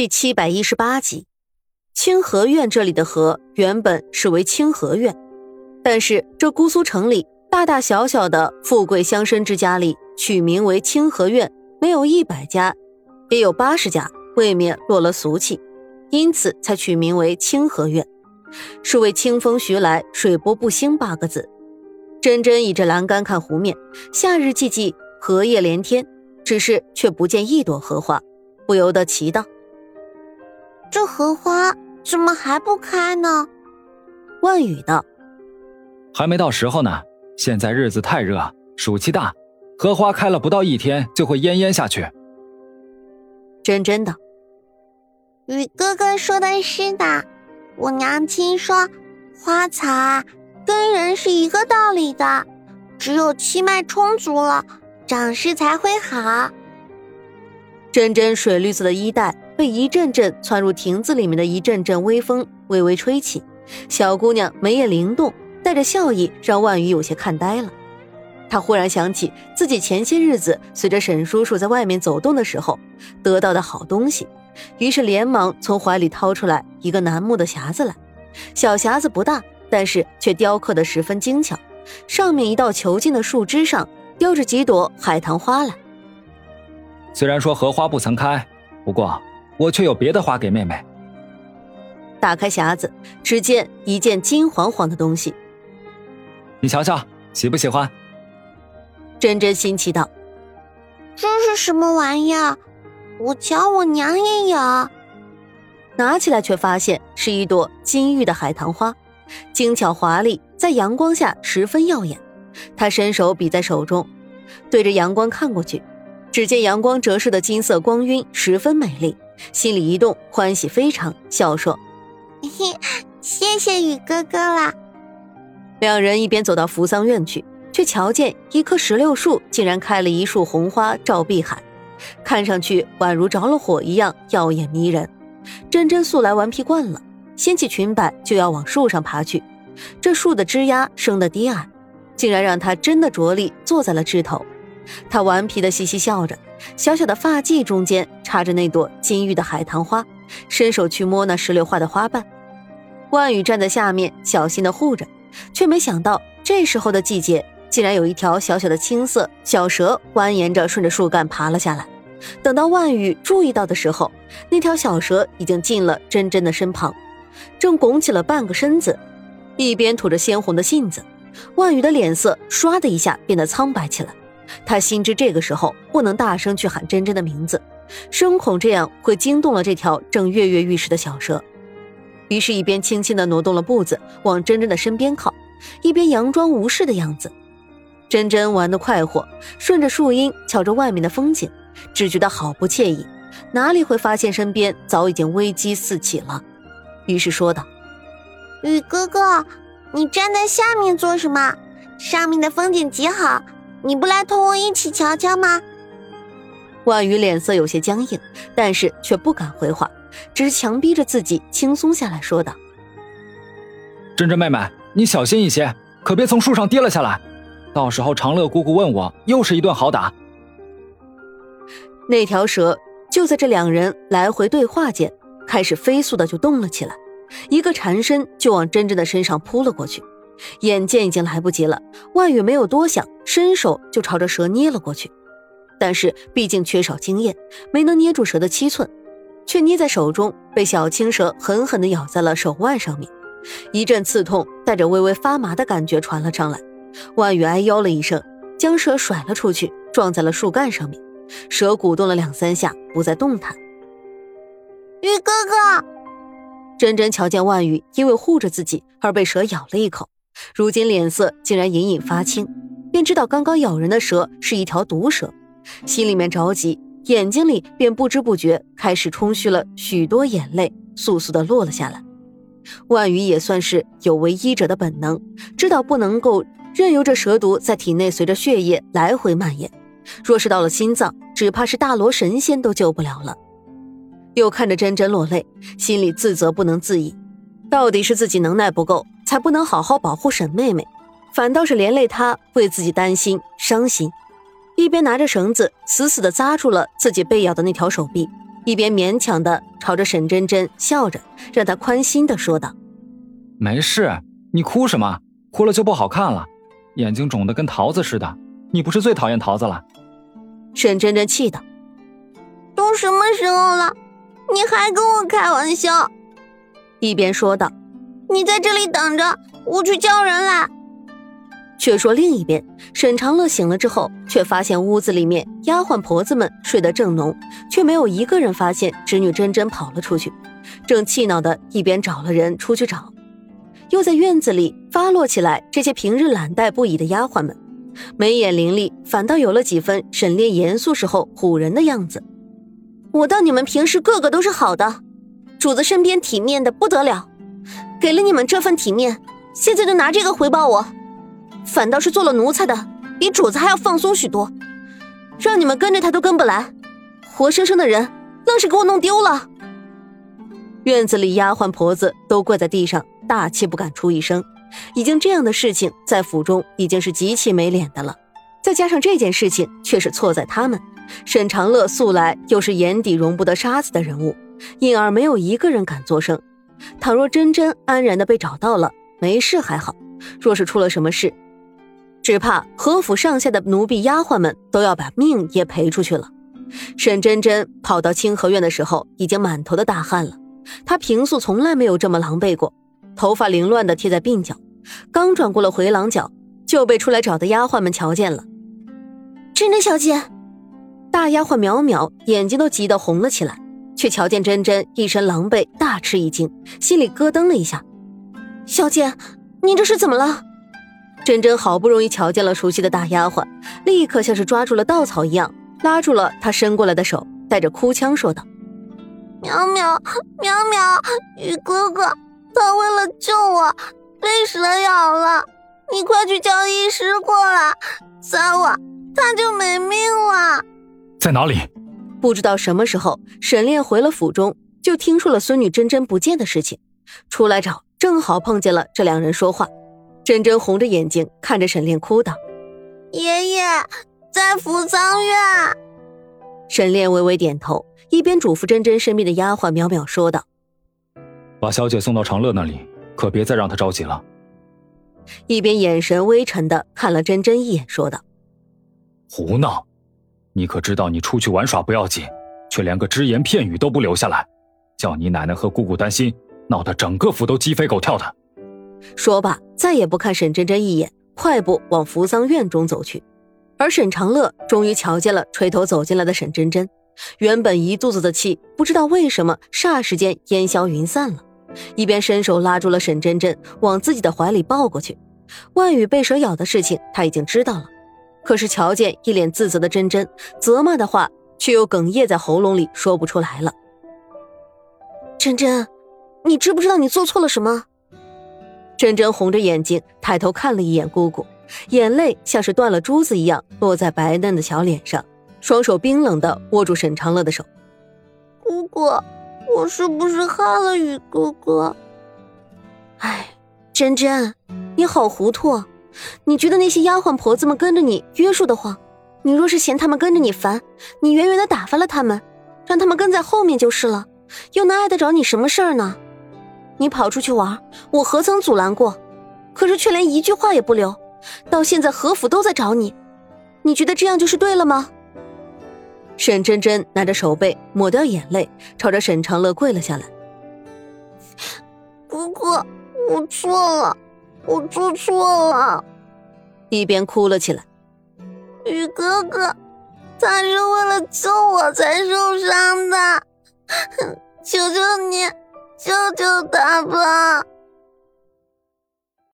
第七百一十八集，清河院这里的河原本是为清河院，但是这姑苏城里大大小小的富贵乡绅之家里取名为清河院，没有一百家，也有八十家，未免落了俗气，因此才取名为清河院，是为清风徐来，水波不兴八个字。真真倚着栏杆看湖面，夏日寂寂，荷叶连天，只是却不见一朵荷花，不由得奇道。这荷花怎么还不开呢？万语道：“还没到时候呢。现在日子太热，暑气大，荷花开了不到一天就会蔫蔫下去。”真真的，雨哥哥说的是的。我娘亲说，花草啊跟人是一个道理的，只有气脉充足了，长势才会好。真真水绿色的衣带。被一阵阵窜入亭子里面的一阵阵微风微微吹起，小姑娘眉眼灵动，带着笑意，让万宇有些看呆了。他忽然想起自己前些日子随着沈叔叔在外面走动的时候得到的好东西，于是连忙从怀里掏出来一个楠木的匣子来。小匣子不大，但是却雕刻的十分精巧，上面一道遒劲的树枝上雕着几朵海棠花来。虽然说荷花不曾开，不过。我却有别的花给妹妹。打开匣子，只见一件金黄黄的东西。你瞧瞧，喜不喜欢？真真新奇道：“这是什么玩意儿？我瞧我娘也有。”拿起来却发现是一朵金玉的海棠花，精巧华丽，在阳光下十分耀眼。他伸手比在手中，对着阳光看过去，只见阳光折射的金色光晕十分美丽。心里一动，欢喜非常，笑说：“ 谢谢雨哥哥啦。”两人一边走到扶桑院去，却瞧见一棵石榴树竟然开了一束红花，照碧海，看上去宛如着了火一样耀眼迷人。珍珍素来顽皮惯了，掀起裙摆就要往树上爬去。这树的枝丫生得低矮，竟然让她真的着力坐在了枝头。她顽皮的嘻嘻笑着。小小的发髻中间插着那朵金玉的海棠花，伸手去摸那石榴花的花瓣。万宇站在下面小心的护着，却没想到这时候的季节，竟然有一条小小的青色小蛇蜿蜒着顺着树干爬了下来。等到万宇注意到的时候，那条小蛇已经进了真真的身旁，正拱起了半个身子，一边吐着鲜红的信子。万宇的脸色唰的一下变得苍白起来。他心知这个时候不能大声去喊真真的名字，生恐这样会惊动了这条正跃跃欲试的小蛇，于是，一边轻轻的挪动了步子往真真的身边靠，一边佯装无事的样子。真真玩得快活，顺着树荫瞧着外面的风景，只觉得好不惬意，哪里会发现身边早已经危机四起了？于是说道：“雨哥哥，你站在下面做什么？上面的风景极好。”你不来同我一起瞧瞧吗？婉瑜脸色有些僵硬，但是却不敢回话，只是强逼着自己轻松下来说道：“珍珍妹妹，你小心一些，可别从树上跌了下来，到时候长乐姑姑问我，又是一顿好打。”那条蛇就在这两人来回对话间，开始飞速的就动了起来，一个缠身就往珍珍的身上扑了过去。眼见已经来不及了，万宇没有多想，伸手就朝着蛇捏了过去。但是毕竟缺少经验，没能捏住蛇的七寸，却捏在手中，被小青蛇狠狠地咬在了手腕上面。一阵刺痛，带着微微发麻的感觉传了上来。万宇哎呦了一声，将蛇甩了出去，撞在了树干上面。蛇鼓动了两三下，不再动弹。宇哥哥，真真瞧见万宇因为护着自己而被蛇咬了一口。如今脸色竟然隐隐发青，便知道刚刚咬人的蛇是一条毒蛇，心里面着急，眼睛里便不知不觉开始充虚了许多眼泪，簌簌的落了下来。万宇也算是有为医者的本能，知道不能够任由这蛇毒在体内随着血液来回蔓延，若是到了心脏，只怕是大罗神仙都救不了了。又看着真真落泪，心里自责不能自已，到底是自己能耐不够。才不能好好保护沈妹妹，反倒是连累她为自己担心伤心。一边拿着绳子死死地扎住了自己被咬的那条手臂，一边勉强的朝着沈真真笑着，让她宽心的说道：“没事，你哭什么？哭了就不好看了，眼睛肿得跟桃子似的。你不是最讨厌桃子了？”沈真真气道：“都什么时候了，你还跟我开玩笑？”一边说道：“你在这里等着，我去叫人来。”却说另一边，沈长乐醒了之后，却发现屋子里面丫鬟婆子们睡得正浓，却没有一个人发现侄女真真跑了出去，正气恼的一边找了人出去找，又在院子里发落起来这些平日懒怠不已的丫鬟们，眉眼凌厉，反倒有了几分沈炼严肃时候唬人的样子。我当你们平时个个都是好的，主子身边体面的不得了，给了你们这份体面，现在就拿这个回报我。反倒是做了奴才的，比主子还要放松许多，让你们跟着他都跟不来，活生生的人愣是给我弄丢了。院子里丫鬟婆子都跪在地上，大气不敢出一声。已经这样的事情在府中已经是极其没脸的了，再加上这件事情却是错在他们。沈长乐素来又是眼底容不得沙子的人物，因而没有一个人敢作声。倘若真真安然的被找到了，没事还好；若是出了什么事，只怕何府上下的奴婢丫鬟们都要把命也赔出去了。沈真真跑到清河院的时候，已经满头的大汗了。她平素从来没有这么狼狈过，头发凌乱的贴在鬓角。刚转过了回廊角，就被出来找的丫鬟们瞧见了。真真小姐，大丫鬟淼淼眼睛都急得红了起来，却瞧见真真一身狼狈，大吃一惊，心里咯噔了一下。小姐，你这是怎么了？真真好不容易瞧见了熟悉的大丫鬟，立刻像是抓住了稻草一样，拉住了她伸过来的手，带着哭腔说道：“淼淼，淼淼，雨哥哥，他为了救我，被蛇咬了，你快去叫医师过来，再晚他就没命了。”在哪里？不知道什么时候，沈炼回了府中，就听说了孙女真真不见的事情，出来找，正好碰见了这两人说话。真真红着眼睛看着沈炼，哭道：“爷爷在扶桑院。”沈炼微微点头，一边嘱咐真真身边的丫鬟淼淼说道：“把小姐送到长乐那里，可别再让她着急了。”一边眼神微沉的看了真真一眼，说道：“胡闹！你可知道，你出去玩耍不要紧，却连个只言片语都不留下来，叫你奶奶和姑姑担心，闹得整个府都鸡飞狗跳的。”说罢，再也不看沈真真一眼，快步往扶桑院中走去。而沈长乐终于瞧见了垂头走进来的沈真真，原本一肚子的气，不知道为什么霎时间烟消云散了。一边伸手拉住了沈真真，往自己的怀里抱过去。万宇被蛇咬的事情他已经知道了，可是瞧见一脸自责的珍珍，责骂的话却又哽咽在喉咙里说不出来了。珍珍，你知不知道你做错了什么？珍珍红着眼睛抬头看了一眼姑姑，眼泪像是断了珠子一样落在白嫩的小脸上，双手冰冷的握住沈长乐的手。姑姑，我是不是害了雨哥哥？哎，珍珍，你好糊涂！你觉得那些丫鬟婆子们跟着你约束的慌？你若是嫌他们跟着你烦，你远远的打发了他们，让他们跟在后面就是了，又能碍得着你什么事儿呢？你跑出去玩，我何曾阻拦过？可是却连一句话也不留，到现在何府都在找你，你觉得这样就是对了吗？沈真真拿着手背抹掉眼泪，朝着沈长乐跪了下来。姑姑，我错了，我做错了。一边哭了起来。雨哥哥，他是为了救我才受伤的，求求你。救救他吧！